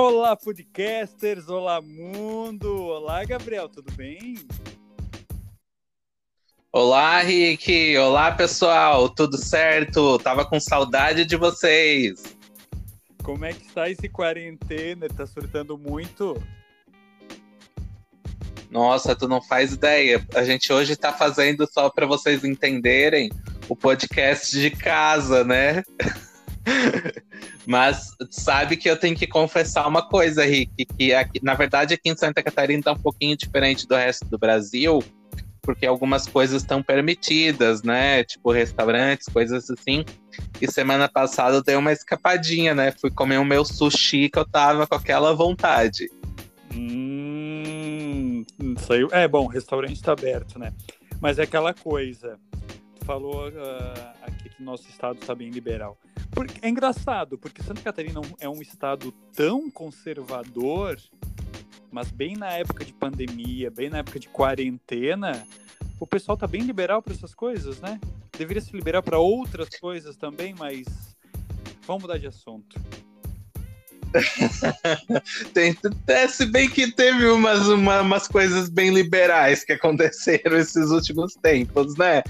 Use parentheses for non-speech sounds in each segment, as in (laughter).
Olá, podcasters! Olá, mundo! Olá, Gabriel, tudo bem? Olá, Rick! Olá, pessoal! Tudo certo? Tava com saudade de vocês! Como é que está esse quarentena? Tá surtando muito? Nossa, tu não faz ideia. A gente hoje tá fazendo só para vocês entenderem o podcast de casa, né? (laughs) Mas sabe que eu tenho que confessar uma coisa, Rick, que aqui, na verdade aqui em Santa Catarina tá um pouquinho diferente do resto do Brasil, porque algumas coisas estão permitidas, né? Tipo restaurantes, coisas assim. E semana passada eu dei uma escapadinha, né? Fui comer o meu sushi que eu tava com aquela vontade. Hum, saiu. É bom, o restaurante tá aberto, né? Mas é aquela coisa. Falou uh, aqui que nosso estado tá bem liberal. É engraçado, porque Santa Catarina é um estado tão conservador, mas bem na época de pandemia, bem na época de quarentena, o pessoal tá bem liberal para essas coisas, né? Deveria se liberar para outras coisas também, mas vamos mudar de assunto. (laughs) Tem, é, se bem que teve umas, uma, umas coisas bem liberais que aconteceram esses últimos tempos, né?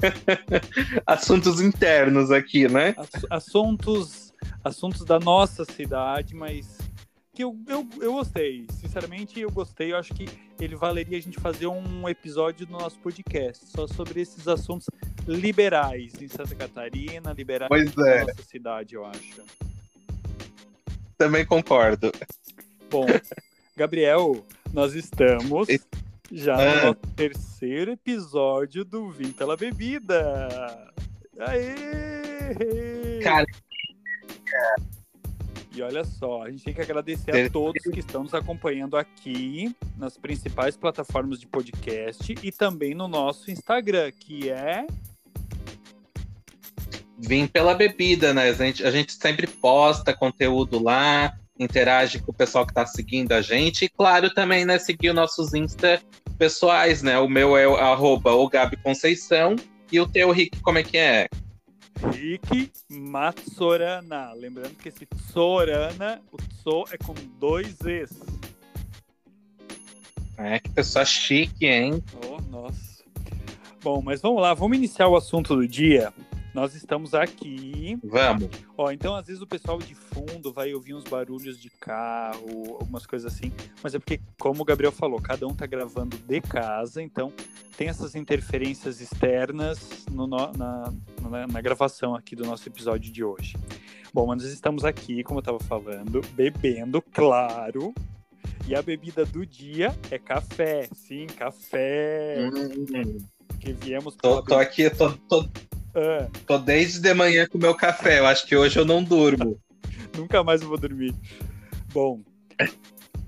(laughs) assuntos internos aqui, né? Assuntos, assuntos da nossa cidade, mas que eu, eu, eu gostei. Sinceramente, eu gostei. Eu acho que ele valeria a gente fazer um episódio no nosso podcast só sobre esses assuntos liberais em Santa Catarina, liberais pois é. na nossa cidade, eu acho. Também concordo. Bom, Gabriel, nós estamos já ah. no terceiro episódio do Vim pela Bebida. Aê! Cara. E olha só, a gente tem que agradecer a todos que estão nos acompanhando aqui nas principais plataformas de podcast e também no nosso Instagram, que é Vim pela bebida, né? A gente, a gente sempre posta conteúdo lá, interage com o pessoal que está seguindo a gente. E claro, também, né, seguir os nossos Insta pessoais, né? O meu é arroba o Gabi Conceição e o teu, Rick, como é que é? Rick Matsorana. Lembrando que esse Sorana, o Tso é com dois Es. É, que pessoa chique, hein? Oh, nossa. Bom, mas vamos lá, vamos iniciar o assunto do dia. Nós estamos aqui. Vamos. Ó, então às vezes o pessoal de fundo vai ouvir uns barulhos de carro, algumas coisas assim, mas é porque, como o Gabriel falou, cada um tá gravando de casa, então tem essas interferências externas no, na, na, na gravação aqui do nosso episódio de hoje. Bom, nós estamos aqui, como eu estava falando, bebendo, claro. E a bebida do dia é café. Sim, café. Hum. Que viemos tô, tô aqui, tô, tô, é. Tô desde de manhã com meu café. Eu acho que hoje eu não durmo. (laughs) Nunca mais vou dormir. Bom,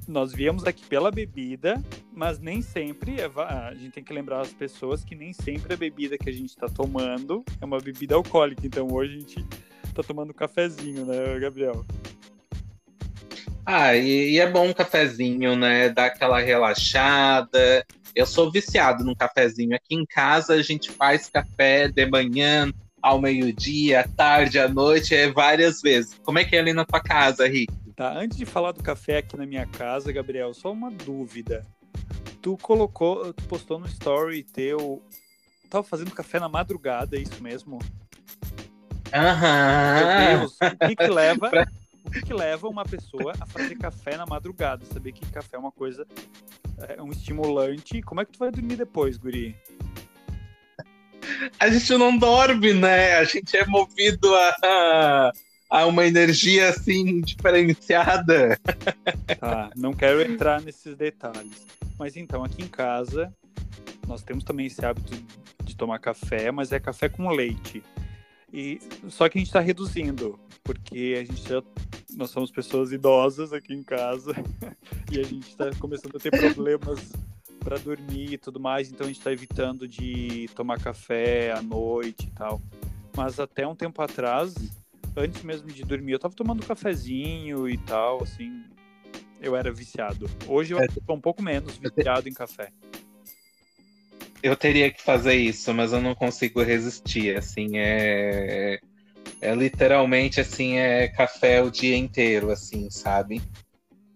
nós viemos aqui pela bebida, mas nem sempre. É a gente tem que lembrar as pessoas que nem sempre a bebida que a gente está tomando é uma bebida alcoólica. Então hoje a gente tá tomando cafezinho, né, Gabriel? Ah, e, e é bom um cafezinho, né? Dar aquela relaxada eu sou viciado num cafezinho. Aqui em casa a gente faz café de manhã, ao meio-dia, à tarde, à noite, é várias vezes. Como é que é ali na tua casa, Rick? Tá, antes de falar do café aqui na minha casa, Gabriel, só uma dúvida. Tu colocou, tu postou no story teu, tava fazendo café na madrugada, é isso mesmo? Aham. Meu Deus, o que que leva (laughs) que, que, leva uma pessoa a fazer café na madrugada? Saber que café é uma coisa, é um estimulante. Como é que tu vai dormir depois, Guri? A gente não dorme, né? A gente é movido a, a uma energia assim diferenciada. Tá, não quero entrar nesses detalhes. Mas então, aqui em casa, nós temos também esse hábito de tomar café, mas é café com leite. E só que a gente está reduzindo, porque a gente já, nós somos pessoas idosas aqui em casa (laughs) e a gente está começando a ter problemas para dormir e tudo mais, então a gente está evitando de tomar café à noite e tal. Mas até um tempo atrás, antes mesmo de dormir, eu estava tomando cafezinho e tal, assim, eu era viciado. Hoje eu estou é. um pouco menos viciado em café eu teria que fazer isso, mas eu não consigo resistir. Assim, é, é literalmente assim, é café o dia inteiro, assim, sabe?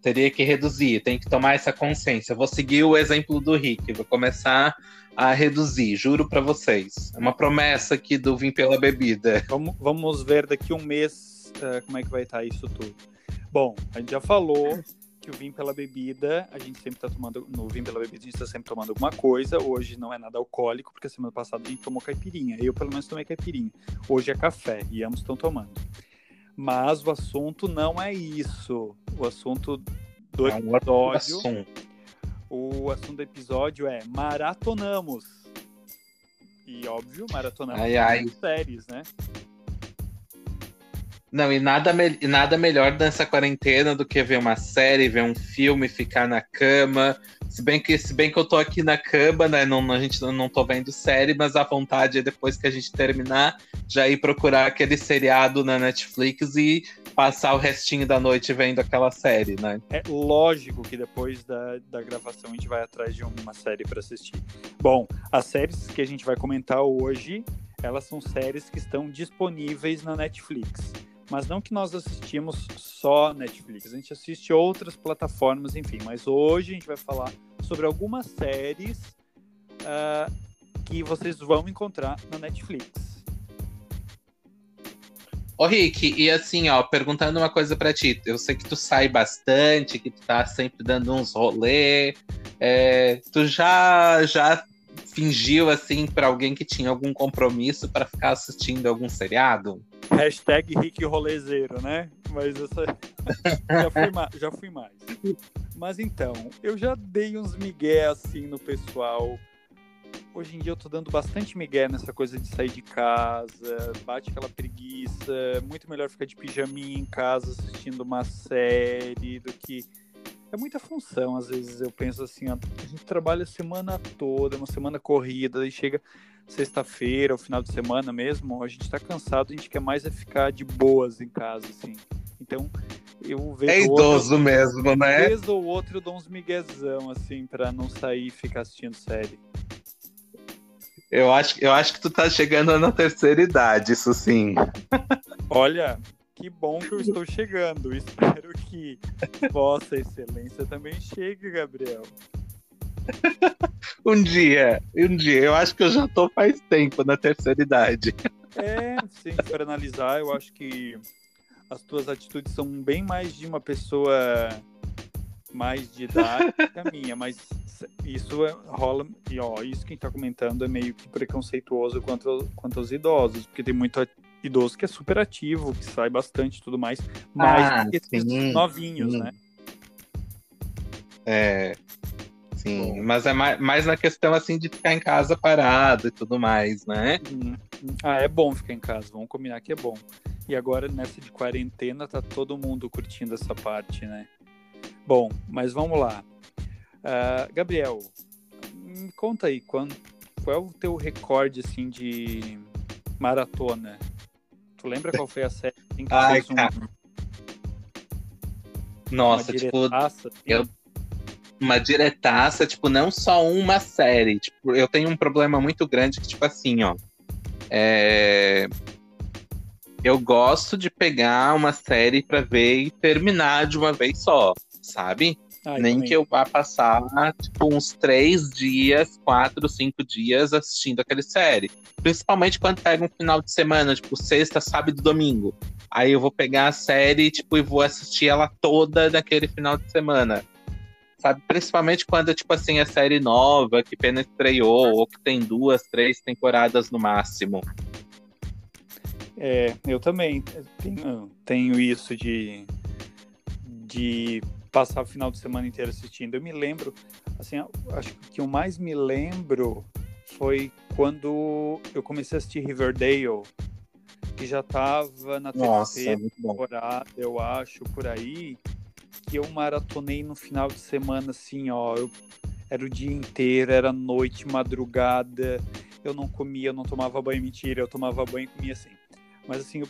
teria que reduzir, tem que tomar essa consciência. Vou seguir o exemplo do Rick, vou começar a reduzir, juro para vocês. É uma promessa aqui do Vim pela Bebida. Vamos, vamos ver daqui um mês uh, como é que vai estar isso tudo. Bom, a gente já falou que o vinho pela bebida, a gente sempre tá tomando, no vinho pela bebida, a gente tá sempre tomando alguma coisa. Hoje não é nada alcoólico, porque semana passada a gente tomou caipirinha. Eu, pelo menos, tomei caipirinha. Hoje é café e ambos estão tomando. Mas o assunto não é isso. O assunto do é um episódio. Assunto. O assunto do episódio é maratonamos. E óbvio, maratonamos ai, ai. séries, né? Não, e nada, me nada melhor nessa quarentena do que ver uma série, ver um filme, ficar na cama. Se bem que, se bem que eu tô aqui na cama, né? Não, a gente não, tô vendo série, mas a vontade é depois que a gente terminar, já ir procurar aquele seriado na Netflix e passar o restinho da noite vendo aquela série, né? É lógico que depois da, da gravação a gente vai atrás de uma série para assistir. Bom, as séries que a gente vai comentar hoje, elas são séries que estão disponíveis na Netflix mas não que nós assistimos só Netflix, a gente assiste outras plataformas, enfim. Mas hoje a gente vai falar sobre algumas séries uh, que vocês vão encontrar na Netflix. Ô Rick, e assim, ó, perguntando uma coisa para ti, eu sei que tu sai bastante, que tu tá sempre dando uns rolê, é, tu já já fingiu assim para alguém que tinha algum compromisso para ficar assistindo algum seriado? Hashtag Rick Rolezeiro, né? Mas essa (laughs) já, fui já fui mais. Mas então, eu já dei uns migué assim no pessoal. Hoje em dia eu tô dando bastante migué nessa coisa de sair de casa, bate aquela preguiça. Muito melhor ficar de pijaminha em casa assistindo uma série do que é muita função, às vezes eu penso assim, ó, a gente trabalha a semana toda, uma semana corrida, e chega sexta-feira, o final de semana mesmo, a gente tá cansado, a gente quer mais é ficar de boas em casa, assim. Então, eu vejo. É idoso outro, mesmo, né? Vez ou outro eu dou uns miguezão, assim, pra não sair e ficar assistindo série. Eu acho, eu acho que tu tá chegando na terceira idade, isso sim. Olha, que bom que eu estou chegando. Espero que (laughs) Vossa Excelência também chegue, Gabriel. (laughs) um dia, um dia. Eu acho que eu já tô faz tempo na terceira idade. É, sim, para analisar, eu acho que as tuas atitudes são bem mais de uma pessoa mais de idade que a minha, mas isso é, rola, e ó, isso que a gente tá comentando é meio que preconceituoso quanto, quanto aos idosos, porque tem muito idoso que é super ativo, que sai bastante e tudo mais, mais ah, que esses novinhos, sim. né? É, sim, mas é mais, mais na questão assim de ficar em casa parado e tudo mais, né? Uhum. Ah, é bom ficar em casa, vamos combinar que é bom. E agora nessa de quarentena tá todo mundo curtindo essa parte, né? Bom, mas vamos lá. Uh, Gabriel, me conta aí, quando, qual é o teu recorde assim de maratona? Tu lembra qual foi a série em que Ai, fez um, Nossa, tipo, assim? eu uma diretaça, tipo, não só uma série. Tipo, eu tenho um problema muito grande que, tipo assim, ó. É... Eu gosto de pegar uma série para ver e terminar de uma vez só, sabe? Ai, Nem também. que eu vá passar, tipo, uns três dias, quatro, cinco dias assistindo aquela série. Principalmente quando pega um final de semana, tipo, sexta, sábado e domingo. Aí eu vou pegar a série, tipo, e vou assistir ela toda naquele final de semana. Sabe? Principalmente quando, tipo assim, é série nova, que pena estreou, ou que tem duas, três temporadas no máximo. É, eu também tenho, tenho isso de, de passar o final de semana inteiro assistindo. Eu me lembro, assim, acho que o mais me lembro foi quando eu comecei a assistir Riverdale, que já tava na Nossa, terceira temporada, eu acho, por aí, que eu maratonei no final de semana, assim, ó, eu, era o dia inteiro, era noite, madrugada, eu não comia, eu não tomava banho, mentira, eu tomava banho e comia assim. Mas assim, eu,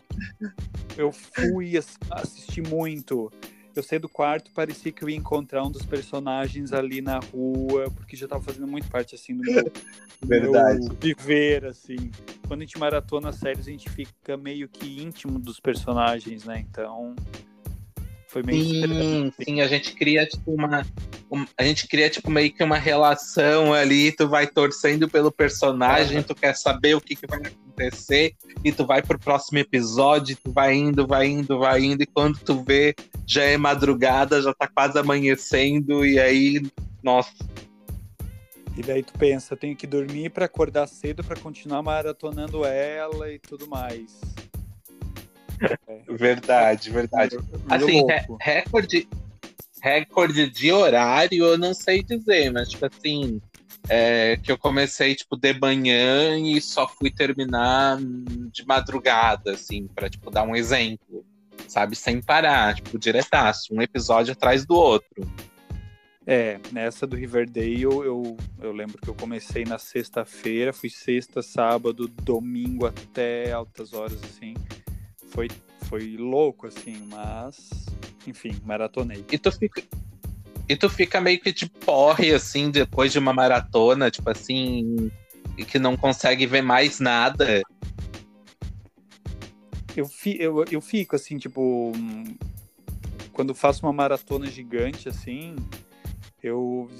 eu fui assistir muito eu saí do quarto, parecia que eu ia encontrar um dos personagens ali na rua, porque já tava fazendo muito parte, assim, do meu, (laughs) Verdade. meu viver, assim. Quando a gente maratona séries, a gente fica meio que íntimo dos personagens, né? Então, Foi meio sim, sim, a gente cria tipo uma, um, a gente cria tipo meio que uma relação ali, tu vai torcendo pelo personagem, tu quer saber o que, que vai acontecer e tu vai pro próximo episódio, tu vai indo, vai indo, vai indo e quando tu vê já é madrugada, já tá quase amanhecendo e aí, nossa. E daí tu pensa, eu tenho que dormir para acordar cedo para continuar maratonando ela e tudo mais. É. (laughs) Verdade, verdade. assim, recorde, recorde de horário eu não sei dizer, mas tipo assim, é, que eu comecei tipo de manhã e só fui terminar de madrugada, assim, para tipo dar um exemplo, sabe, sem parar, tipo diretaço, um episódio atrás do outro. É, nessa do Riverdale eu, eu lembro que eu comecei na sexta-feira, fui sexta, sábado, domingo até altas horas, assim foi, foi louco, assim, mas, enfim, maratonei. E tu fica. E tu fica meio que de porre, assim, depois de uma maratona, tipo assim, e que não consegue ver mais nada. Eu, fi, eu, eu fico, assim, tipo, quando faço uma maratona gigante, assim, eu,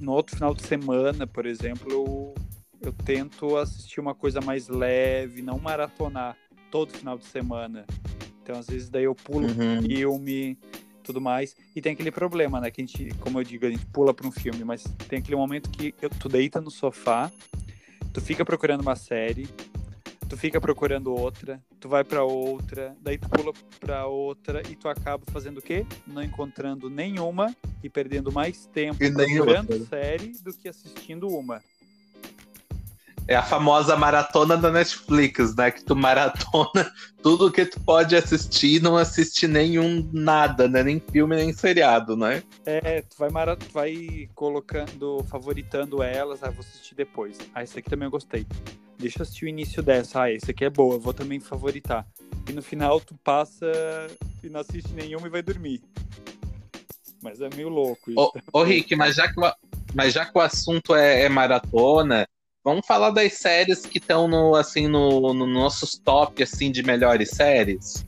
no, outro final de semana, por exemplo, eu, eu tento assistir uma coisa mais leve, não maratonar todo final de semana. Então, às vezes, daí eu pulo uhum. um filme, tudo mais. E tem aquele problema, né? Que a gente, como eu digo, a gente pula para um filme, mas tem aquele momento que eu, tu deita no sofá, tu fica procurando uma série, tu fica procurando outra, tu vai para outra, daí tu pula para outra e tu acaba fazendo o quê? Não encontrando nenhuma e perdendo mais tempo e procurando série do que assistindo uma. É a famosa maratona da Netflix, né? Que tu maratona (laughs) tudo que tu pode assistir e não assiste nenhum nada, né? Nem filme, nem seriado, né? É, tu vai, mara... tu vai colocando, favoritando elas, ah, vou assistir depois. Ah, esse aqui também eu gostei. Deixa eu assistir o início dessa. Ah, esse aqui é boa, vou também favoritar. E no final tu passa e não assiste nenhuma e vai dormir. Mas é meio louco isso. Ô, ô Rick, mas já que o, mas já que o assunto é, é maratona, Vamos falar das séries que estão no assim no, no, nossos top assim de melhores séries.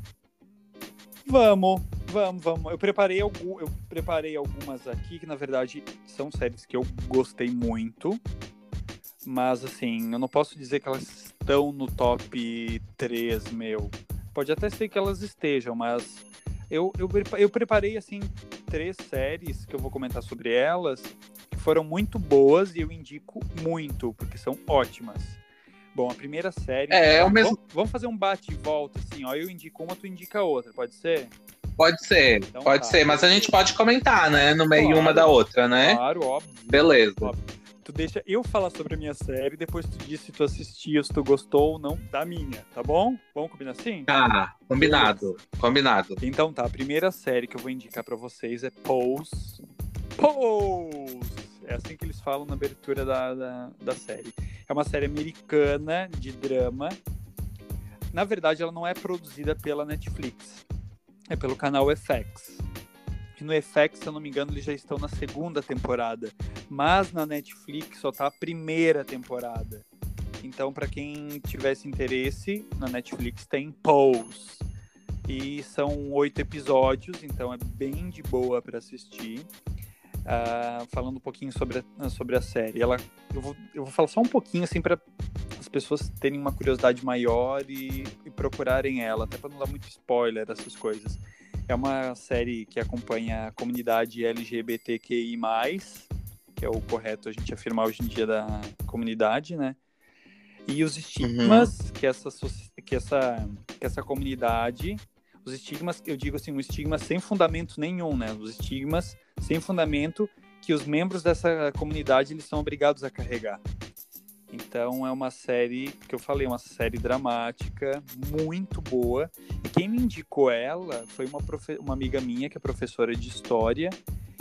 Vamos, vamos, vamos. Eu preparei algum, eu preparei algumas aqui que na verdade são séries que eu gostei muito, mas assim eu não posso dizer que elas estão no top 3 meu. Pode até ser que elas estejam, mas eu, eu, eu preparei assim três séries que eu vou comentar sobre elas foram muito boas e eu indico muito, porque são ótimas. Bom, a primeira série. É, é o mesmo. Vamos, vamos fazer um bate e volta, assim, ó. Eu indico uma, tu indica outra, pode ser? Pode ser, então, pode tá. ser, mas a gente pode comentar, né? No meio claro, uma da outra, né? Claro, óbvio. Beleza. Óbvio. Tu deixa eu falar sobre a minha série, depois tu diz se tu assistiu, se tu gostou ou não da minha, tá bom? Vamos combinar assim? Ah, combinado, Beleza. combinado. Então tá, a primeira série que eu vou indicar para vocês é Pose. Pose! É assim que eles falam na abertura da, da, da série. É uma série americana de drama. Na verdade, ela não é produzida pela Netflix. É pelo canal FX. E no FX, se eu não me engano, eles já estão na segunda temporada. Mas na Netflix só tá a primeira temporada. Então, para quem tivesse interesse, na Netflix tem Pose. E são oito episódios, então é bem de boa para assistir uh, falando um pouquinho sobre a, sobre a série. Ela, eu, vou, eu vou falar só um pouquinho, assim, para as pessoas terem uma curiosidade maior e, e procurarem ela, até para não dar muito spoiler dessas coisas. É uma série que acompanha a comunidade LGBTQI+, que é o correto a gente afirmar hoje em dia da comunidade, né? E os estigmas uhum. que, essa, que, essa, que essa comunidade os estigmas, eu digo assim, um estigma sem fundamento nenhum, né? Os estigmas sem fundamento que os membros dessa comunidade eles são obrigados a carregar. Então é uma série que eu falei, uma série dramática, muito boa. E quem me indicou ela foi uma, profe uma amiga minha que é professora de história.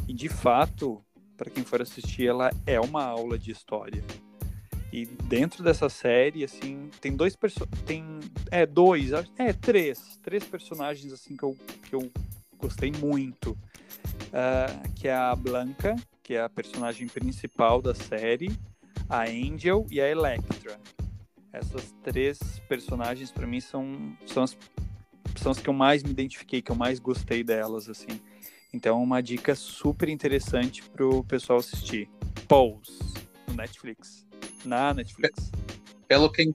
E de fato, para quem for assistir, ela é uma aula de história. E dentro dessa série, assim, tem dois tem é dois, é três, três personagens assim que eu, que eu gostei muito, uh, que é a Blanca, que é a personagem principal da série, a Angel e a Electra. Essas três personagens para mim são são as são as que eu mais me identifiquei, que eu mais gostei delas, assim. Então, uma dica super interessante pro pessoal assistir. Pose, no Netflix. Na Netflix. Pelo que,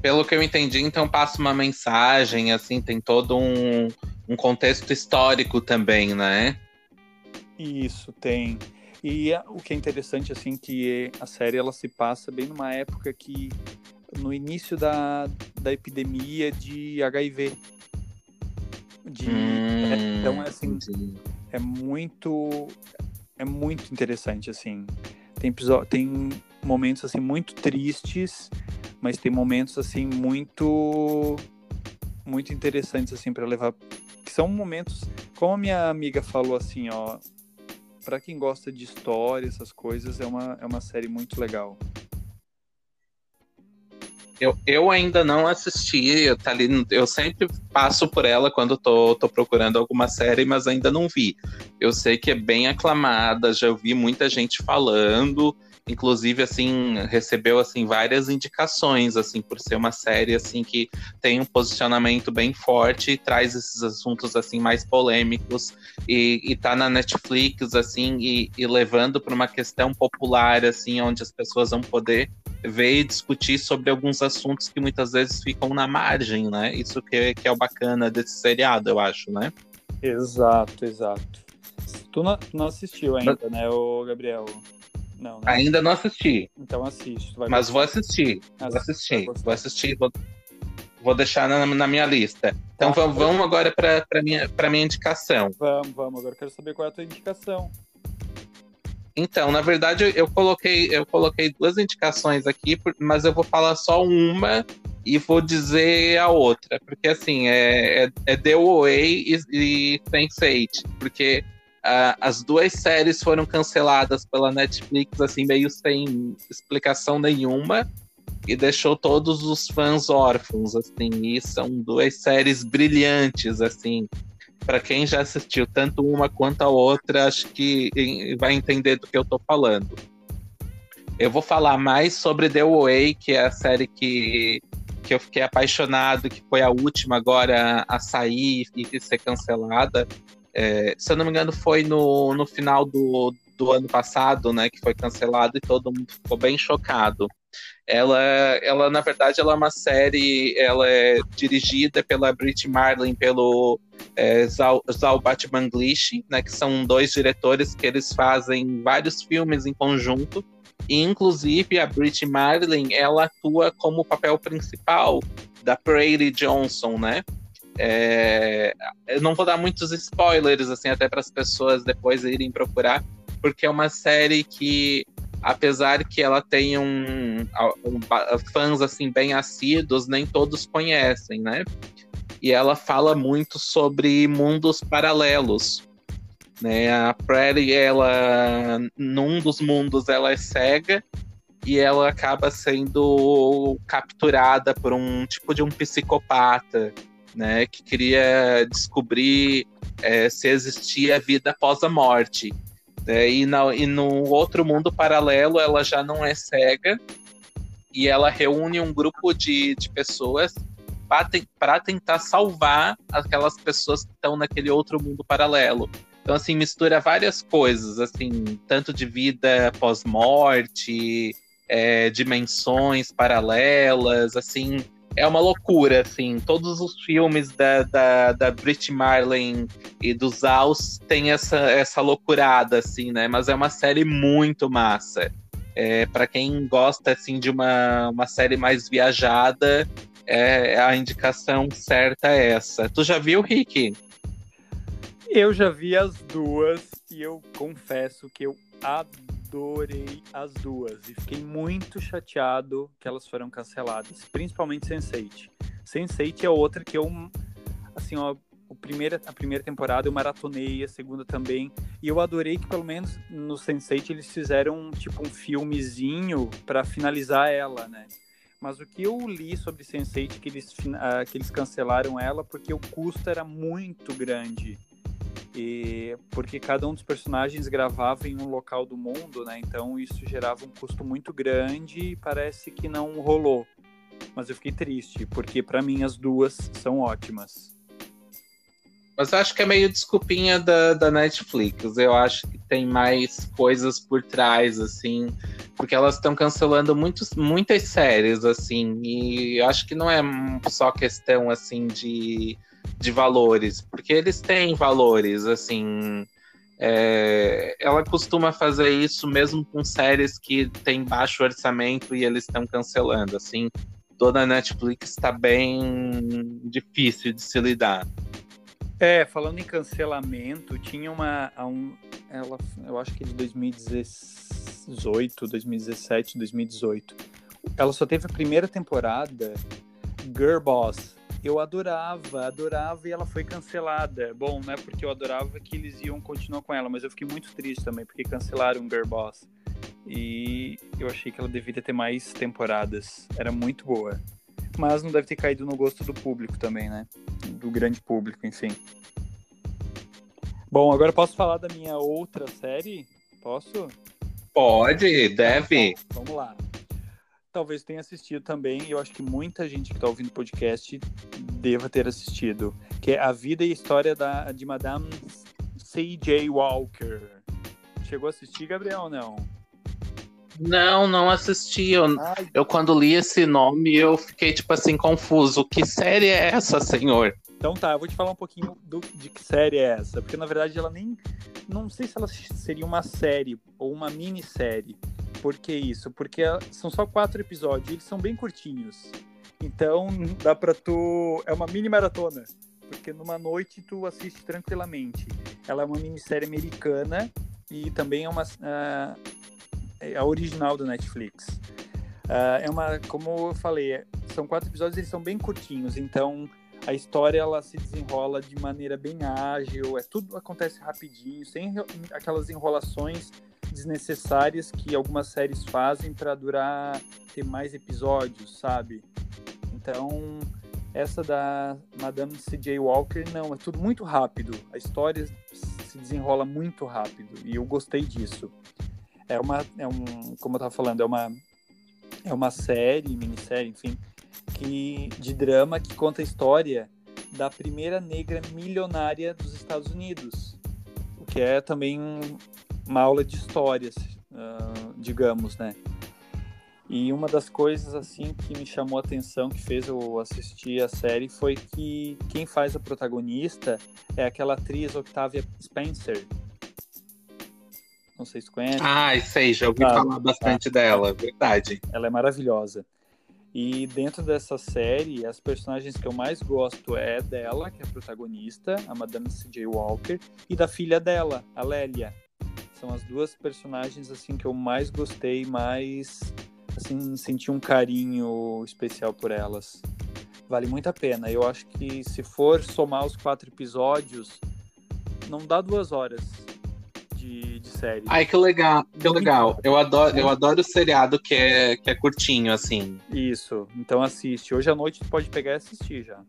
pelo que eu entendi, então passa uma mensagem, assim, tem todo um, um contexto histórico também, né? Isso, tem. E o que é interessante, assim, que a série ela se passa bem numa época que no início da, da epidemia de HIV. De, hum, é, então, assim, entendi. é muito é muito interessante, assim. Tem, tem momentos, assim, muito tristes, mas tem momentos, assim, muito muito interessantes, assim, para levar... Que são momentos, como a minha amiga falou, assim, ó, para quem gosta de história, essas coisas, é uma, é uma série muito legal. Eu, eu ainda não assisti, eu, tá ali, eu sempre passo por ela quando tô, tô procurando alguma série, mas ainda não vi. Eu sei que é bem aclamada, já ouvi muita gente falando, inclusive assim recebeu assim várias indicações assim por ser uma série assim que tem um posicionamento bem forte e traz esses assuntos assim mais polêmicos e, e tá na Netflix assim e, e levando para uma questão popular assim onde as pessoas vão poder ver e discutir sobre alguns assuntos que muitas vezes ficam na margem, né? Isso que, que é o bacana desse seriado, eu acho, né? Exato, exato. Tu não, tu não assistiu ainda, né, o Gabriel? Não, né? Ainda não assisti. Então assiste. Mas vou assistir. vou assistir. Vou assistir. Vou, vou deixar na, na, minha lista. Então tá, vamos, vamos agora para minha, minha indicação. Vamos, vamos. Agora quero saber qual é a tua indicação. Então, na verdade, eu coloquei, eu coloquei duas indicações aqui, mas eu vou falar só uma e vou dizer a outra, porque assim, é, é, é The Way e, e Sense8, porque uh, as duas séries foram canceladas pela Netflix, assim, meio sem explicação nenhuma, e deixou todos os fãs órfãos, assim, e são duas séries brilhantes, assim, para quem já assistiu tanto uma quanto a outra, acho que vai entender do que eu tô falando. Eu vou falar mais sobre The Way, que é a série que, que eu fiquei apaixonado, que foi a última agora a sair e ser cancelada. É, se eu não me engano, foi no, no final do, do ano passado, né, que foi cancelado e todo mundo ficou bem chocado. Ela, ela na verdade, ela é uma série, ela é dirigida pela Brit Marlin, pelo é, Zal, Zal Batmanglish, né, que são dois diretores que eles fazem vários filmes em conjunto. E, inclusive, a Brit Marlin, ela atua como papel principal da Prairie Johnson, né? É, eu não vou dar muitos spoilers, assim, até para as pessoas depois irem procurar, porque é uma série que apesar que ela tem um, um, fãs assim bem assíduos, nem todos conhecem, né? E ela fala muito sobre mundos paralelos. Né? A Prairie, ela, num dos mundos, ela é cega e ela acaba sendo capturada por um tipo de um psicopata, né? Que queria descobrir é, se existia vida após a morte. É, e, na, e no outro mundo paralelo, ela já não é cega e ela reúne um grupo de, de pessoas para tentar salvar aquelas pessoas que estão naquele outro mundo paralelo. Então, assim, mistura várias coisas, assim, tanto de vida pós-morte, é, dimensões paralelas, assim, é uma loucura, assim. Todos os filmes da, da, da Brit Marlin e dos Aus têm essa, essa loucurada, assim, né? Mas é uma série muito massa. É, para quem gosta, assim, de uma, uma série mais viajada, é, a indicação certa é essa. Tu já viu, Rick? Eu já vi as duas e eu confesso que eu adoro adorei as duas e fiquei muito chateado que elas foram canceladas, principalmente Sense8. Sense8 é outra que eu, assim, ó, o primeira, a primeira temporada eu maratonei, a segunda também, e eu adorei que pelo menos no Sense8 eles fizeram tipo um filmezinho para finalizar ela, né? Mas o que eu li sobre Sense8 que eles, uh, que eles cancelaram ela porque o custo era muito grande e porque cada um dos personagens gravava em um local do mundo, né? Então isso gerava um custo muito grande e parece que não rolou. Mas eu fiquei triste, porque para mim as duas são ótimas. Mas eu acho que é meio desculpinha da, da Netflix. Eu acho que tem mais coisas por trás, assim. Porque elas estão cancelando muitos, muitas séries, assim. E eu acho que não é só questão, assim, de, de valores. Porque eles têm valores, assim. É, ela costuma fazer isso mesmo com séries que têm baixo orçamento e eles estão cancelando, assim. Toda a Netflix está bem difícil de se lidar. É, falando em cancelamento, tinha uma. Um, ela, eu acho que é de 2018, 2017, 2018. Ela só teve a primeira temporada, Girl Boss. Eu adorava, adorava e ela foi cancelada. Bom, não é porque eu adorava que eles iam continuar com ela, mas eu fiquei muito triste também, porque cancelaram Girl Boss. E eu achei que ela deveria ter mais temporadas. Era muito boa mas não deve ter caído no gosto do público também, né? Do grande público, enfim. Bom, agora posso falar da minha outra série? Posso? Pode, deve. Então, vamos lá. Talvez tenha assistido também, e eu acho que muita gente que está ouvindo o podcast deva ter assistido, que é A Vida e História da, de Madame C.J. Walker. Chegou a assistir, Gabriel, não? Não, não assisti. Eu, eu, quando li esse nome, eu fiquei, tipo assim, confuso. Que série é essa, senhor? Então tá, eu vou te falar um pouquinho do, de que série é essa. Porque, na verdade, ela nem... Não sei se ela seria uma série ou uma minissérie. Por que isso? Porque são só quatro episódios e eles são bem curtinhos. Então, dá pra tu... É uma mini maratona. Porque numa noite tu assiste tranquilamente. Ela é uma minissérie americana e também é uma... Uh a original do Netflix. Uh, é uma, como eu falei, é, são quatro episódios, eles são bem curtinhos, então a história ela se desenrola de maneira bem ágil, é tudo acontece rapidinho, sem aquelas enrolações desnecessárias que algumas séries fazem para durar ter mais episódios, sabe? Então, essa da Madame C.J. Walker não, é tudo muito rápido. A história se desenrola muito rápido e eu gostei disso é uma, é um, como eu estava falando, é uma, é uma série, minissérie, enfim, que, de drama que conta a história da primeira negra milionária dos Estados Unidos, o que é também uma aula de histórias, uh, digamos, né? E uma das coisas assim que me chamou a atenção, que fez eu assistir a série, foi que quem faz a protagonista é aquela atriz Octavia Spencer, não sei se conhece. Ah, sei, já ouvi falar bastante dela, verdade. Ela é maravilhosa. E dentro dessa série, as personagens que eu mais gosto é dela, que é a protagonista, a Madame C.J. Walker, e da filha dela, a Lélia. São as duas personagens assim que eu mais gostei, mais assim senti um carinho especial por elas. Vale muito a pena. Eu acho que se for somar os quatro episódios, não dá duas horas de, de série. Ai, que legal, que legal. Eu adoro, eu adoro o seriado que é, que é curtinho, assim. Isso, então assiste. Hoje à noite tu pode pegar e assistir já.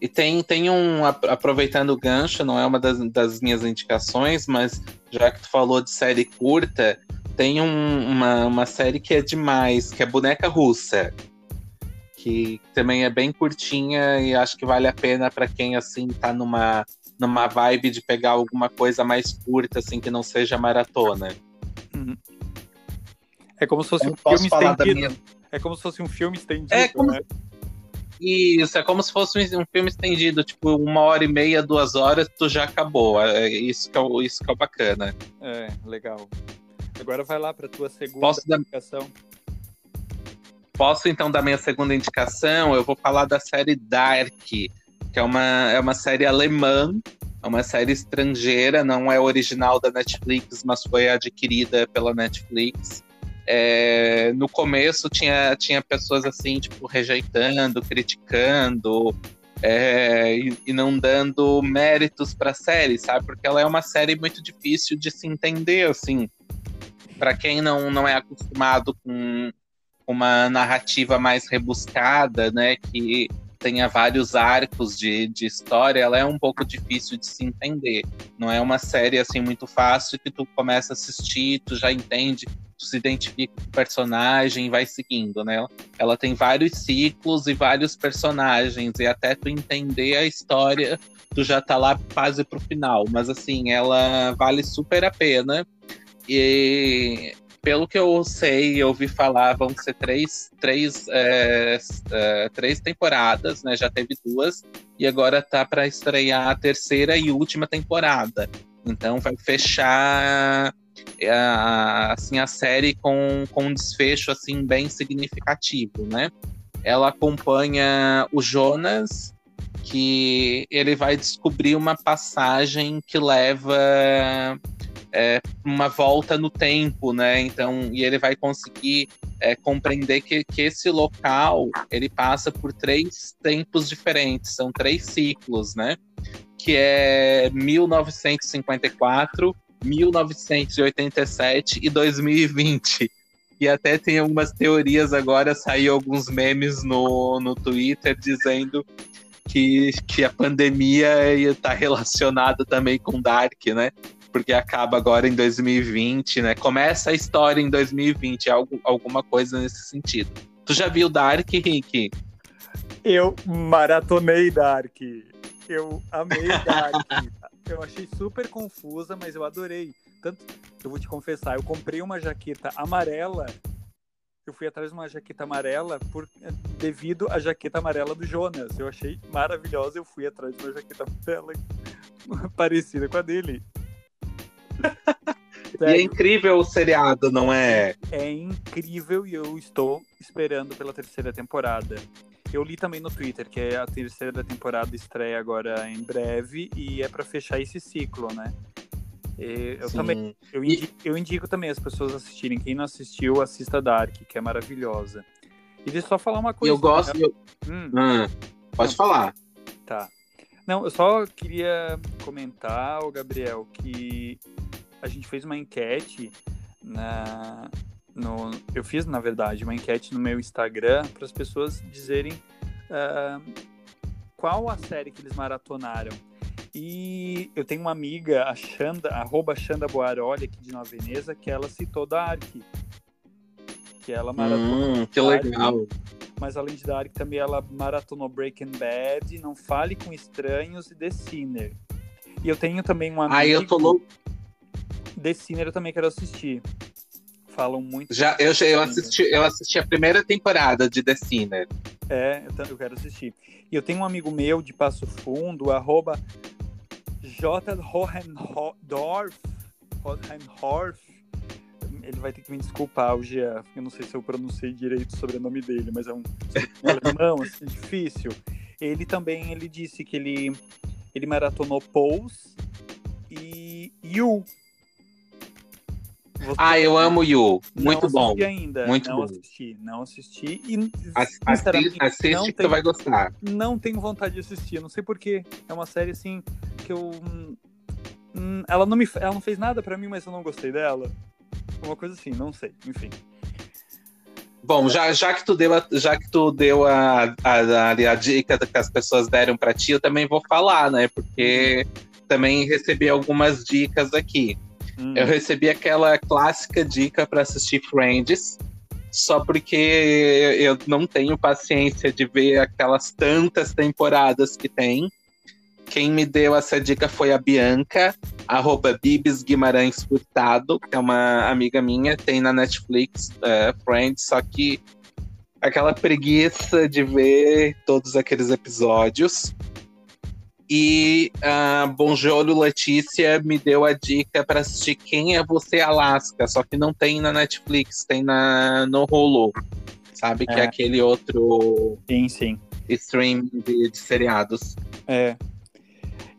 E tem, tem um, aproveitando o gancho, não é uma das, das minhas indicações, mas já que tu falou de série curta, tem um, uma, uma série que é demais, que é Boneca Russa. Que também é bem curtinha e acho que vale a pena para quem assim tá numa numa vibe de pegar alguma coisa mais curta, assim, que não seja maratona. Uhum. É como se fosse um filme estendido. Minha... É como se fosse um filme estendido, é como... né? Isso, é como se fosse um filme estendido, tipo, uma hora e meia, duas horas, tu já acabou. É isso que é o, isso que é o bacana. É, legal. Agora vai lá para tua segunda Posso indicação. Dar... Posso então dar minha segunda indicação? Eu vou falar da série Dark que é uma, é uma série alemã, é uma série estrangeira, não é original da Netflix, mas foi adquirida pela Netflix. É, no começo tinha, tinha pessoas assim, tipo, rejeitando, criticando é, e, e, não dando méritos para a série, sabe? Porque ela é uma série muito difícil de se entender, assim. Para quem não, não é acostumado com uma narrativa mais rebuscada, né? Que tenha vários arcos de, de história, ela é um pouco difícil de se entender. Não é uma série assim muito fácil que tu começa a assistir, tu já entende, tu se identifica com o personagem e vai seguindo, né? Ela tem vários ciclos e vários personagens, e até tu entender a história, tu já tá lá quase pro final. Mas assim, ela vale super a pena. E pelo que eu sei, eu ouvi falar, vão ser três, três, é, é, três temporadas, né? Já teve duas, e agora tá para estrear a terceira e última temporada. Então vai fechar é, assim a série com, com um desfecho assim bem significativo, né? Ela acompanha o Jonas, que ele vai descobrir uma passagem que leva é, uma volta no tempo, né? Então, e ele vai conseguir é, compreender que, que esse local ele passa por três tempos diferentes, são três ciclos, né? Que é 1954, 1987 e 2020. E até tem algumas teorias agora, saiu alguns memes no, no Twitter dizendo que, que a pandemia está relacionada também com Dark, né? Porque acaba agora em 2020, né? Começa a história em 2020, algo, alguma coisa nesse sentido. Tu já viu Dark, Rick? Eu maratonei Dark. Eu amei Dark. (laughs) eu achei super confusa, mas eu adorei. Tanto, eu vou te confessar, eu comprei uma jaqueta amarela. Eu fui atrás de uma jaqueta amarela por, devido à jaqueta amarela do Jonas. Eu achei maravilhosa. Eu fui atrás de uma jaqueta amarela (laughs) parecida com a dele. E é incrível o seriado, não é? É incrível e eu estou esperando pela terceira temporada. Eu li também no Twitter que a terceira temporada estreia agora em breve e é para fechar esse ciclo, né? E eu Sim. também eu indico, eu indico, também as pessoas assistirem. Quem não assistiu, assista Dark, que é maravilhosa. E deixa eu só falar uma coisa. Eu gosto. Né? Eu... Hum. Hum, pode não, falar. Tá. Não, eu só queria comentar, o Gabriel, que a gente fez uma enquete na, no, eu fiz, na verdade, uma enquete no meu Instagram para as pessoas dizerem uh, qual a série que eles maratonaram. E eu tenho uma amiga, a Xanda, arroba Xanda Boaroli, aqui de Nova Veneza, que ela citou Dark. Que ela maratonou. Hum, que legal. Mas além de Dark, também ela maratonou Breaking Bad, Não Fale com Estranhos e The Sinner. E eu tenho também um amigo... Aí eu tô louco The Sinner eu também quero assistir. Falam muito. Já, eu, eu, assisti, eu assisti a primeira temporada de The Sinner. É, eu quero assistir. E eu tenho um amigo meu de Passo Fundo, arroba J. Hohendorf. Ele vai ter que me desculpar, o Jean. Eu não sei se eu pronunciei direito o sobrenome dele, mas é um (laughs) alemão, assim, difícil. Ele também, ele disse que ele, ele maratonou Pose e You, você ah, eu amo You. Muito bom. ainda. Muito não bom. assisti, não assisti. E, assiste, assiste não que tenho, tu vai gostar. Não tenho vontade de assistir, não sei porquê. É uma série assim que eu. Hum, ela, não me, ela não fez nada para mim, mas eu não gostei dela. Uma coisa assim, não sei. Enfim. Bom, já, já que tu deu, a, já que tu deu a, a, a, a dica que as pessoas deram para ti, eu também vou falar, né? Porque também recebi algumas dicas aqui. Hum. Eu recebi aquela clássica dica para assistir Friends, só porque eu não tenho paciência de ver aquelas tantas temporadas que tem. Quem me deu essa dica foi a Bianca, arroba Bibis Guimarães Furtado, que é uma amiga minha, tem na Netflix uh, Friends, só que aquela preguiça de ver todos aqueles episódios. E a Bonjolo Letícia me deu a dica para assistir Quem é Você Alaska, só que não tem na Netflix, tem na no Hulu. Sabe é. que é aquele outro sim, sim. stream de, de seriados. É.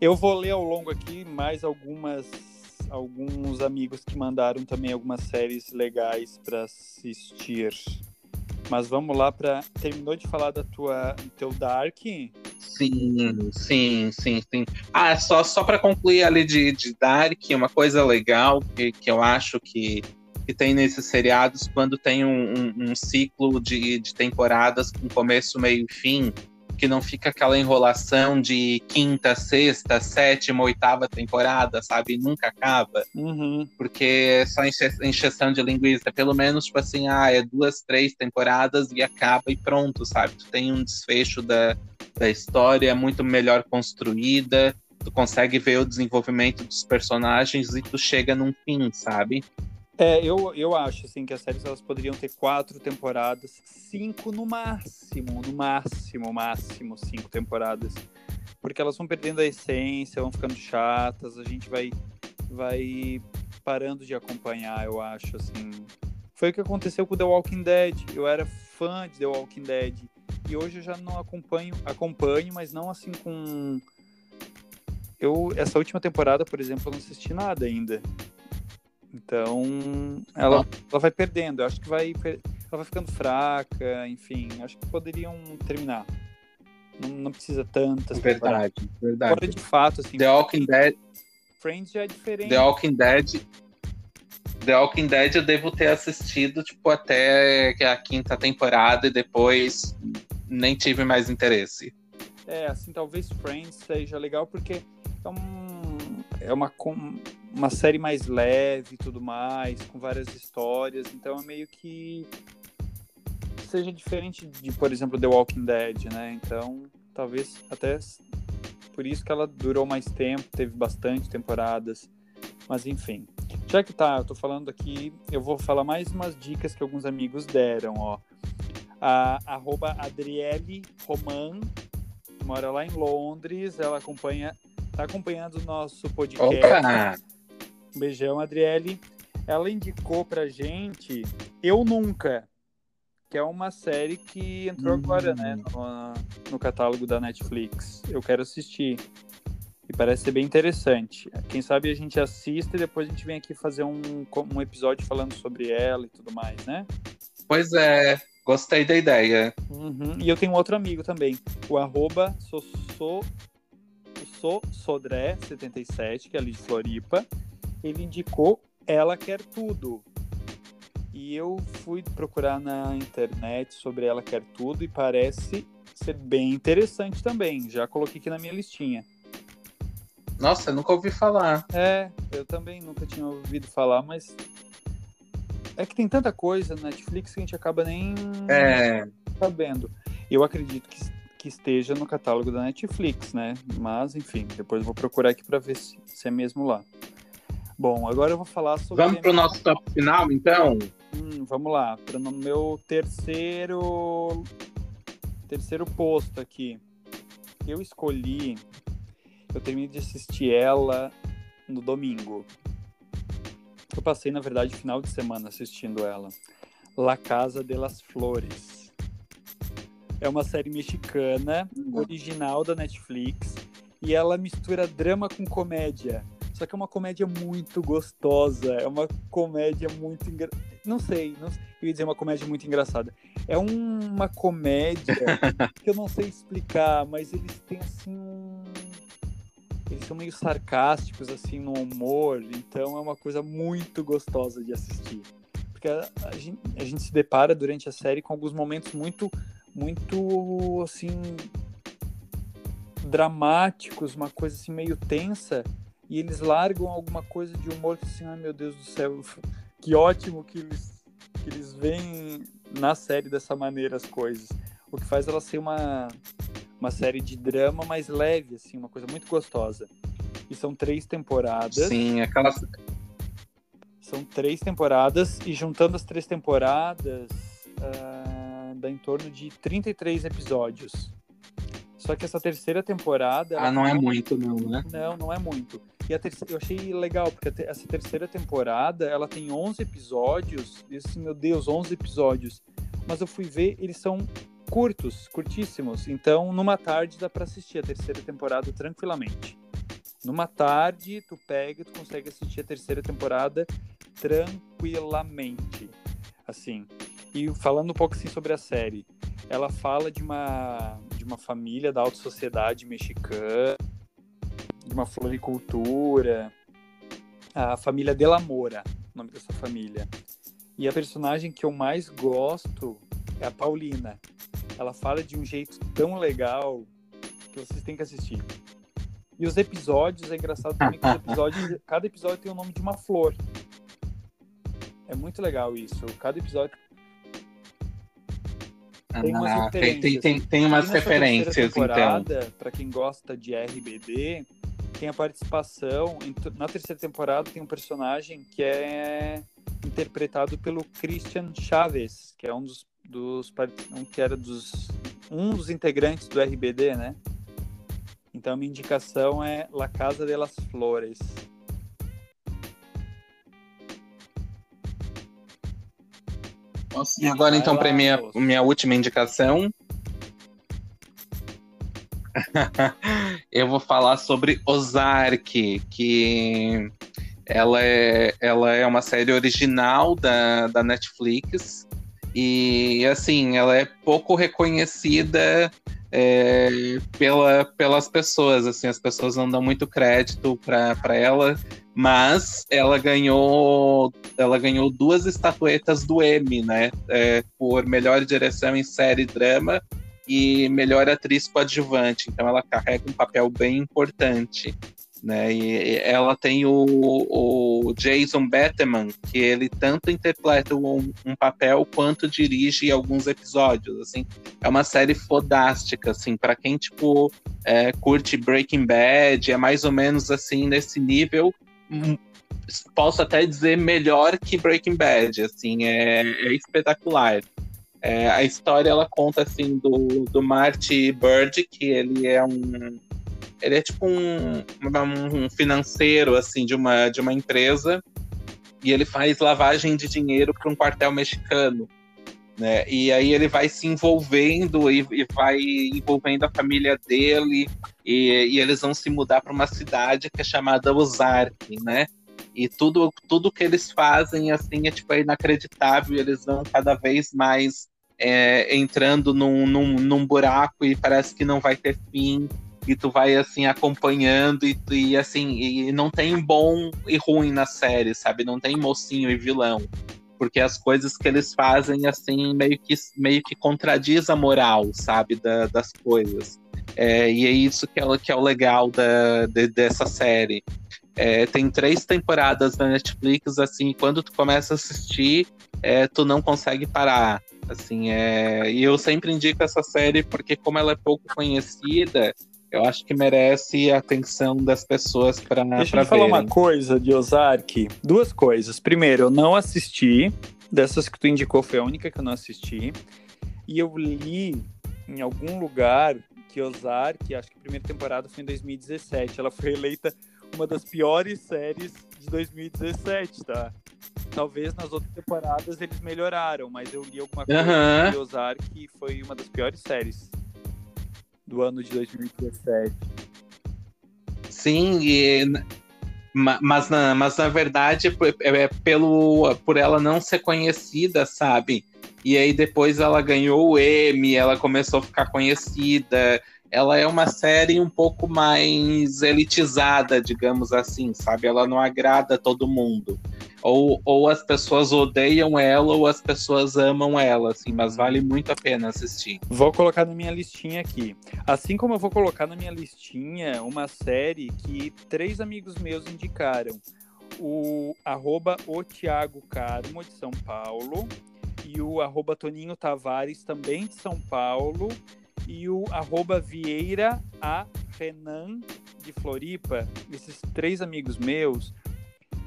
Eu vou ler ao longo aqui mais algumas alguns amigos que mandaram também algumas séries legais para assistir. Mas vamos lá para terminou de falar da tua teu Dark? Sim, sim, sim, sim. Ah, só só para concluir ali de, de Dark, uma coisa legal que, que eu acho que que tem nesses seriados quando tem um, um, um ciclo de, de temporadas com começo, meio e fim. Que não fica aquela enrolação de quinta, sexta, sétima, oitava temporada, sabe? Nunca acaba. Uhum. Porque é só enche encheção de linguiça. Pelo menos, tipo assim, ah, é duas, três temporadas e acaba e pronto, sabe? Tu tem um desfecho da, da história muito melhor construída, tu consegue ver o desenvolvimento dos personagens e tu chega num fim, sabe? É, eu, eu acho assim que as séries elas poderiam ter quatro temporadas, cinco no máximo, no máximo, máximo cinco temporadas, porque elas vão perdendo a essência, vão ficando chatas, a gente vai vai parando de acompanhar, eu acho assim. Foi o que aconteceu com The Walking Dead. Eu era fã de The Walking Dead e hoje eu já não acompanho, acompanho, mas não assim com eu essa última temporada, por exemplo, eu não assisti nada ainda. Então, ela, ela vai perdendo. Eu acho que vai, ela vai ficando fraca, enfim. Acho que poderiam terminar. Não, não precisa tantas. Verdade, verdade. Fora de fato, assim. The Walking Dead. Friends já é diferente. The Walking Dead. The Walking Dead eu devo ter assistido, tipo, até a quinta temporada e depois nem tive mais interesse. É, assim, talvez Friends seja legal porque é, um, é uma, uma série mais leve e tudo mais, com várias histórias, então é meio que seja diferente de, por exemplo, The Walking Dead, né? Então, talvez até por isso que ela durou mais tempo, teve bastante temporadas, mas enfim. Já que tá, eu tô falando aqui, eu vou falar mais umas dicas que alguns amigos deram, ó. A arroba Adriele Roman, mora lá em Londres, ela acompanha, tá acompanhando o nosso podcast. Opa! Um beijão, Adriele. Ela indicou pra gente Eu Nunca, que é uma série que entrou agora, né, hum. no, no catálogo da Netflix. Eu quero assistir. E parece ser bem interessante. Quem sabe a gente assista e depois a gente vem aqui fazer um, um episódio falando sobre ela e tudo mais, né? Pois é, gostei da ideia. Uhum. E eu tenho um outro amigo também, o arroba Sodré77, que é ali de Floripa ele indicou Ela Quer Tudo. E eu fui procurar na internet sobre Ela Quer Tudo e parece ser bem interessante também. Já coloquei aqui na minha listinha. Nossa, eu nunca ouvi falar. É, eu também nunca tinha ouvido falar, mas é que tem tanta coisa na Netflix que a gente acaba nem é. sabendo. Eu acredito que, que esteja no catálogo da Netflix, né? Mas, enfim, depois eu vou procurar aqui para ver se, se é mesmo lá. Bom, agora eu vou falar sobre. Vamos para o nosso top final, então? Hum, vamos lá, para o meu terceiro terceiro posto aqui. Eu escolhi. Eu terminei de assistir ela no domingo. Eu passei, na verdade, final de semana assistindo ela. La Casa de las Flores. É uma série mexicana, hum. original da Netflix, e ela mistura drama com comédia. Só que é uma comédia muito gostosa. É uma comédia muito engra... Não sei, não sei. Eu ia dizer uma comédia muito engraçada. É uma comédia (laughs) que eu não sei explicar, mas eles têm assim um. Eles são meio sarcásticos, assim, no humor. Então é uma coisa muito gostosa de assistir. Porque a, a, gente, a gente se depara durante a série com alguns momentos muito, muito, assim, dramáticos, uma coisa assim meio tensa e eles largam alguma coisa de humor assim, ai meu Deus do céu, (laughs) que ótimo que eles, que eles veem na série dessa maneira as coisas. O que faz ela ser uma, uma série de drama mais leve, assim, uma coisa muito gostosa. E são três temporadas. Sim, aquela. São três temporadas, e juntando as três temporadas, uh, dá em torno de 33 episódios. Só que essa terceira temporada. Ah, não é muito, não, né? Não, não é muito. E a terceira, eu achei legal, porque essa terceira temporada, ela tem 11 episódios. E assim, meu Deus, 11 episódios. Mas eu fui ver, eles são curtos, curtíssimos. Então, numa tarde dá para assistir a terceira temporada tranquilamente. Numa tarde, tu pega e tu consegue assistir a terceira temporada tranquilamente. Assim. E falando um pouco assim sobre a série, ela fala de uma de uma família da alta sociedade mexicana de uma floricultura, a família Delamora, o nome dessa família. E a personagem que eu mais gosto é a Paulina. ela fala de um jeito tão legal que vocês têm que assistir. E os episódios, é engraçado também que os episódios, (laughs) cada episódio tem o nome de uma flor. É muito legal isso. Cada episódio tem umas Ah, tem, tem, referências. tem, tem umas referências, então. temporada, Pra quem gosta de RBD, tem a participação. em to- Na terceira temporada tem um personagem que é interpretado pelo Christian Chaves, que é um dos, dos um que era dos um dos integrantes do RBD, né? Então a minha indicação é La Casa de las Flores. E agora, então, para minha, minha última indicação. (laughs) eu vou falar sobre Ozark, que ela é, ela é uma série original da, da Netflix. E, assim, ela é pouco reconhecida é, pela, pelas pessoas. Assim, as pessoas não dão muito crédito para ela, mas ela ganhou ela ganhou duas estatuetas do Emmy, né? É, por melhor direção em série drama e melhor atriz coadjuvante. Então ela carrega um papel bem importante. Né? E ela tem o, o Jason Bateman, que ele tanto interpreta um, um papel quanto dirige alguns episódios. Assim, é uma série fodástica, assim, para quem tipo é, curte Breaking Bad, é mais ou menos assim nesse nível posso até dizer melhor que Breaking Bad, assim, é, é espetacular. É, a história ela conta assim do, do Marty Bird, que ele é um ele é tipo um, um financeiro assim de uma de uma empresa e ele faz lavagem de dinheiro para um quartel mexicano. Né? E aí ele vai se envolvendo e, e vai envolvendo a família dele e, e eles vão se mudar para uma cidade que é chamada Ozark, né? E tudo, tudo que eles fazem, assim, é, tipo, é inacreditável. Eles vão cada vez mais é, entrando num, num, num, buraco e parece que não vai ter fim. E tu vai, assim, acompanhando e, e, assim, e não tem bom e ruim na série, sabe? Não tem mocinho e vilão. Porque as coisas que eles fazem, assim, meio que, meio que contradiz a moral, sabe? Da, das coisas. É, e é isso que é, que é o legal da, de, dessa série. É, tem três temporadas na Netflix, assim, quando tu começa a assistir, é, tu não consegue parar. Assim, é... E eu sempre indico essa série porque, como ela é pouco conhecida, eu acho que merece a atenção das pessoas para Deixa eu falar uma coisa de Ozark. Duas coisas. Primeiro, eu não assisti. Dessas que tu indicou, foi a única que eu não assisti. E eu li em algum lugar Ozark, acho que a primeira temporada foi em 2017. Ela foi eleita uma das piores séries de 2017, tá? Talvez nas outras temporadas eles melhoraram, mas eu li alguma coisa Uhum. de Ozark que foi uma das piores séries do ano de 2017. Sim, e, ma- mas, na, mas na verdade é, é pelo, por ela não ser conhecida, sabe? E aí depois ela ganhou o Emmy, ela começou a ficar conhecida. Ela é uma série um pouco mais elitizada, digamos assim, sabe? Ela não agrada todo mundo. Ou, ou as pessoas odeiam ela ou as pessoas amam ela, assim, mas vale muito a pena assistir. Vou colocar na minha listinha aqui. Assim como eu vou colocar na minha listinha uma série que três amigos meus indicaram. O arroba o Thiago Carmo, de São Paulo, e o arroba Toninho Tavares, também de São Paulo, e o arroba Vieira A Renan, de Floripa. Esses três amigos meus,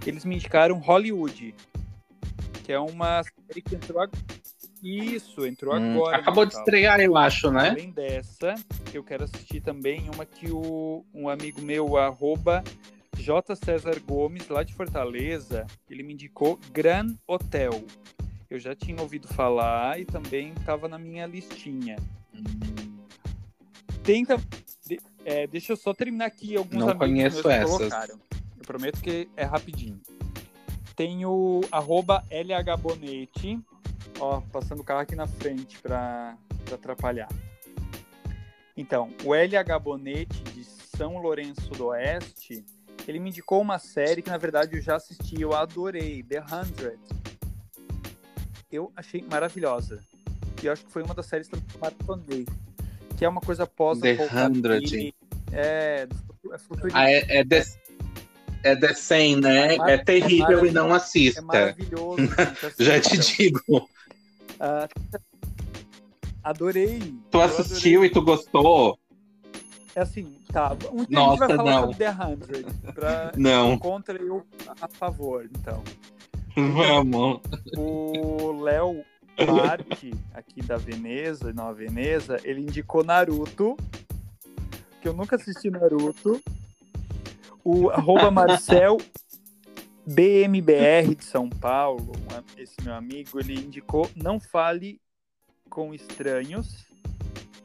eles me indicaram Hollywood, que é uma série que entrou agora. Isso, entrou Hum, agora. acabou de estrear, eu acho, né? Além dessa, eu quero assistir também uma que o, um amigo meu, arroba J. César Gomes, lá de Fortaleza, ele me indicou Gran Hotel. Eu já tinha ouvido falar e também estava na minha listinha. Tenta. de- é, deixa eu só terminar aqui alguns Não amigos conheço essas. colocaram. Eu prometo que é rapidinho. Tem o arroba LHBonete, ó, passando o carro aqui na frente para atrapalhar. Então, o LH Bonete de São Lourenço do Oeste, ele me indicou uma série que na verdade eu já assisti, eu adorei, The Hundred. Eu achei maravilhosa. que eu acho que foi uma das séries que eu maratonei. Que é uma coisa pós The Hundred. É, é. Ah, é, é, The, é The 100, né? É, é terrível e não assista. É maravilhoso. (laughs) Já te digo. Uh, adorei. Tu assistiu adorei. e tu gostou? É assim, tá. Um dia Nossa, a gente vai falar não. sobre The Hundred. Pra... Não. Contra eu a favor, então. Vamos. O Léo Marque, aqui da Veneza, Nova Veneza, ele indicou Naruto, que eu nunca assisti Naruto. O arroba Marcel BMBR de São Paulo, esse meu amigo, ele indicou Não Fale com Estranhos,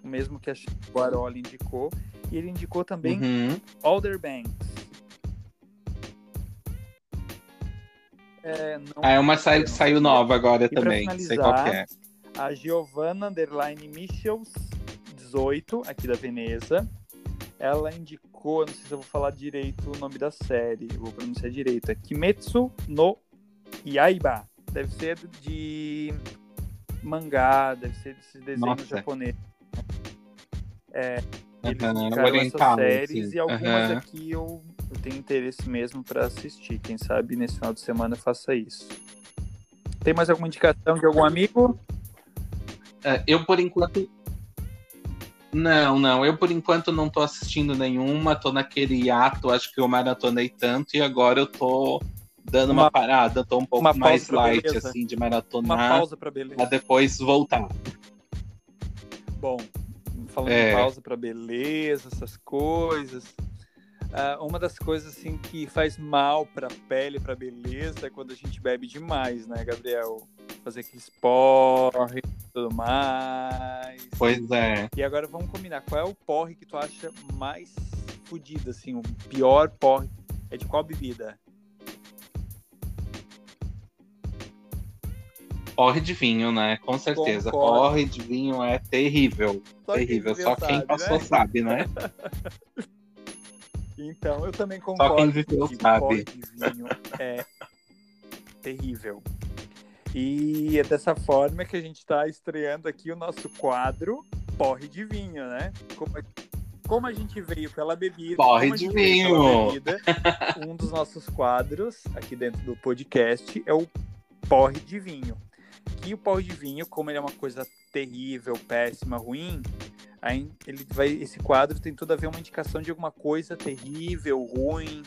o mesmo que a Guarola indicou. E ele indicou também uhum. Alder Banks. É, não... Ah, é uma série que saiu nova agora e também. Sei qual é. A Giovanna Underline Michels, 18, aqui da Veneza. Ela indicou, não sei se eu vou falar direito o nome da série, vou pronunciar direito. É Kimetsu no Yaiba. Deve ser de mangá, deve ser desses desenhos japoneses. É, eles uhum, indicaram essas séries assim. e algumas uhum. aqui eu, eu tenho interesse mesmo para assistir. Quem sabe nesse final de semana eu faça isso. Tem mais alguma indicação de algum amigo? É, eu, por enquanto. Não, não. Eu, por enquanto, não tô assistindo nenhuma. Tô naquele ato, acho que eu maratonei tanto e agora eu tô dando uma, uma parada. Tô um pouco mais light, assim, de maratonar. Uma pausa pra beleza. Pra depois voltar. Bom, falando é. de pausa para beleza, essas coisas. Uh, uma das coisas assim que faz mal para pele, para beleza, é quando a gente bebe demais, né, Gabriel? Fazer aqueles porre e tudo mais. Pois é. E agora vamos combinar. Qual é o porre que tu acha mais fodido, assim, o pior porre? É de qual bebida? Porre de vinho, né? Com certeza. Concordo. Porre de vinho é terrível. Só terrível. Só quem sabe, passou né? sabe, né? (laughs) então, eu também concordo. Só quem viveu que sabe. Porre de vinho é terrível. E é dessa forma que a gente está estreando aqui o nosso quadro Porre de Vinho, né? Como, como a gente veio pela bebida, Porre de vinho. Bebida, um dos nossos quadros aqui dentro do podcast é o Porre de Vinho que o pau de vinho, como ele é uma coisa terrível, péssima, ruim, aí ele vai, esse quadro tem tudo a ver uma indicação de alguma coisa terrível, ruim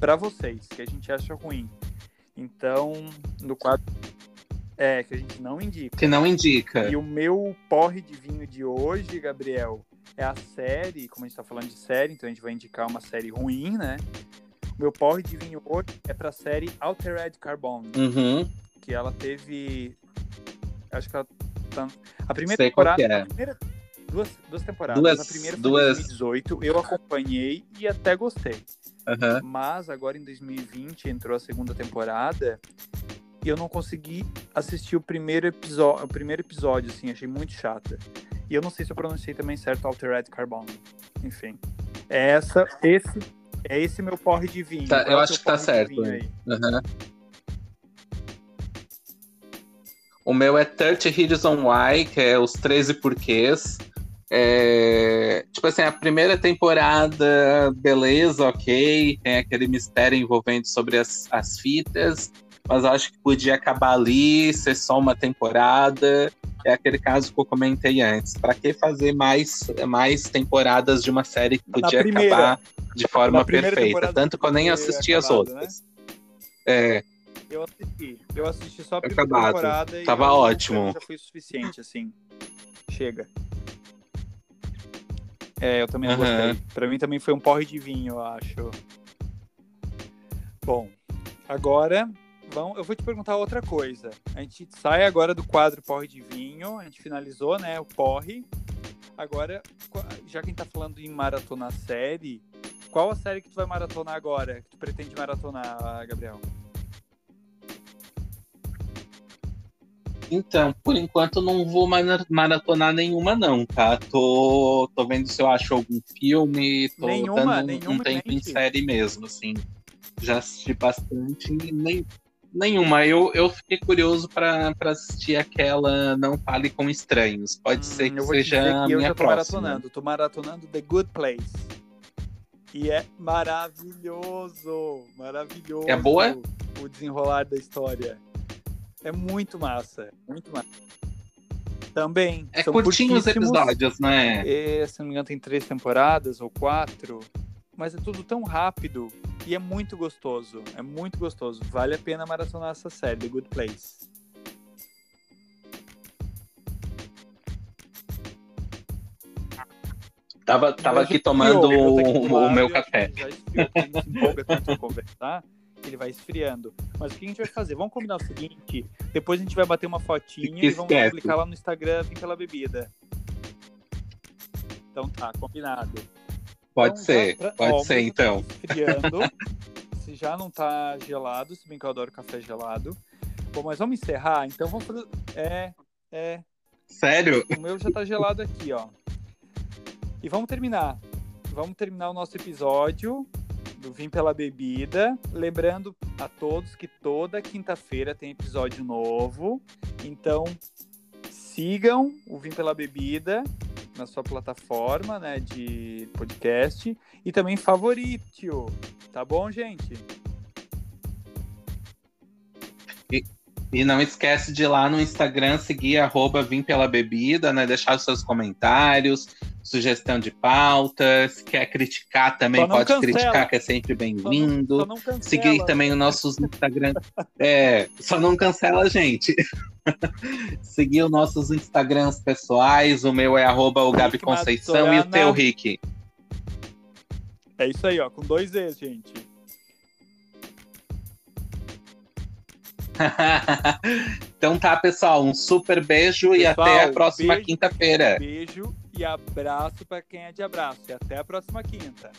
para vocês, que a gente acha ruim. Então, no quadro é que a gente não indica. Que não indica. E o meu porre de vinho de hoje, Gabriel, é a série, como a gente tá falando de série, então a gente vai indicar uma série ruim, né? O meu porre de vinho hoje é pra série Altered Carbon. Uhum que ela teve. Acho que ela tá. A primeira Sei temporada. É. A primeira, duas, duas temporadas. Duas, a primeira foi duas... em 2018, eu acompanhei e até gostei. Uhum. Mas agora em 2020 entrou a segunda temporada e eu não consegui assistir o primeiro episódio, o primeiro episódio, assim, achei muito chata. E eu não sei se eu pronunciei também certo Altered Carbon. Enfim. É essa, esse, é esse meu porre de vinho. Tá, eu acho que tá certo. Uhum. O meu é 30 Reasons Why, que é os 13 porquês. É, tipo assim, a primeira temporada, beleza, ok, tem aquele mistério envolvendo sobre as, as fitas, mas acho que podia acabar ali, ser só uma temporada. É aquele caso que eu comentei antes. Para que fazer mais, mais temporadas de uma série que podia acabar de forma perfeita? Tanto que eu nem assisti as outras. Né? É. Eu assisti. Eu assisti só a primeira Acabado. temporada e Tava ótimo. já foi suficiente, assim. Chega. É, eu também uhum. gostei. Pra mim também foi um porre de vinho, eu acho. Bom, agora vamos, eu vou te perguntar outra coisa. A gente sai agora do quadro porre de vinho, a gente finalizou, né, o porre. Agora, já que a gente tá falando em maratona série, qual a série que tu vai maratonar agora? Que tu pretende maratonar, Gabriel? Então, por enquanto não vou maratonar nenhuma, não, tá? Tô, tô vendo se eu acho algum filme, tô nenhuma, dando nenhuma, um tempo em série mesmo, assim. Já assisti bastante nem. Nenhuma. Eu, eu fiquei curioso para assistir aquela Não Fale com Estranhos. Pode hum, ser que seja que a minha eu tô próxima. maratonando. Tô maratonando The Good Place. E é maravilhoso. Maravilhoso. É boa? O desenrolar da história. É muito massa. Muito massa. Também. É curtinho os episódios, né? É, se não me engano, tem três temporadas ou quatro. Mas é tudo tão rápido e é muito gostoso. É muito gostoso. Vale a pena maratonar essa série, The Good Place. Tava, tava aqui tomando o, o meu café. Já esfriou, se empolga tanto conversar ele vai esfriando. Mas o que a gente vai fazer? Vamos combinar o seguinte: depois a gente vai bater uma fotinha e vamos publicar lá no Instagram pela bebida. Então tá, combinado. Pode então, ser, pra... pode Ó, ser então. Tá esfriando. (laughs) se já não tá gelado, se bem que eu adoro café gelado. Bom, mas vamos encerrar, então vamos fazer. É, é. Sério? O meu já tá gelado aqui, ó. E vamos terminar. Vamos terminar o nosso episódio do Vim pela Bebida. Lembrando a todos que toda quinta-feira tem episódio novo. Então, sigam o Vim pela Bebida na sua plataforma né, de podcast e também favorite-o. Tá bom, gente? E, não esquece de ir lá no Instagram seguir arroba Vim Pela Bebida, né? Deixar os seus comentários, sugestão de pautas, quer criticar também, pode cancela. criticar, que é sempre bem-vindo. Seguir também os nossos Instagram. é, só não cancela a gente. (laughs) Seguir os nossos Instagrams pessoais. O meu é arroba o Gabi Conceição e o teu, Rick. É isso aí, ó, com dois E, gente. (laughs) então tá, pessoal. Um super beijo pessoal, e até a próxima quinta-feira. Beijo e abraço para quem é de abraço. E até a próxima quinta.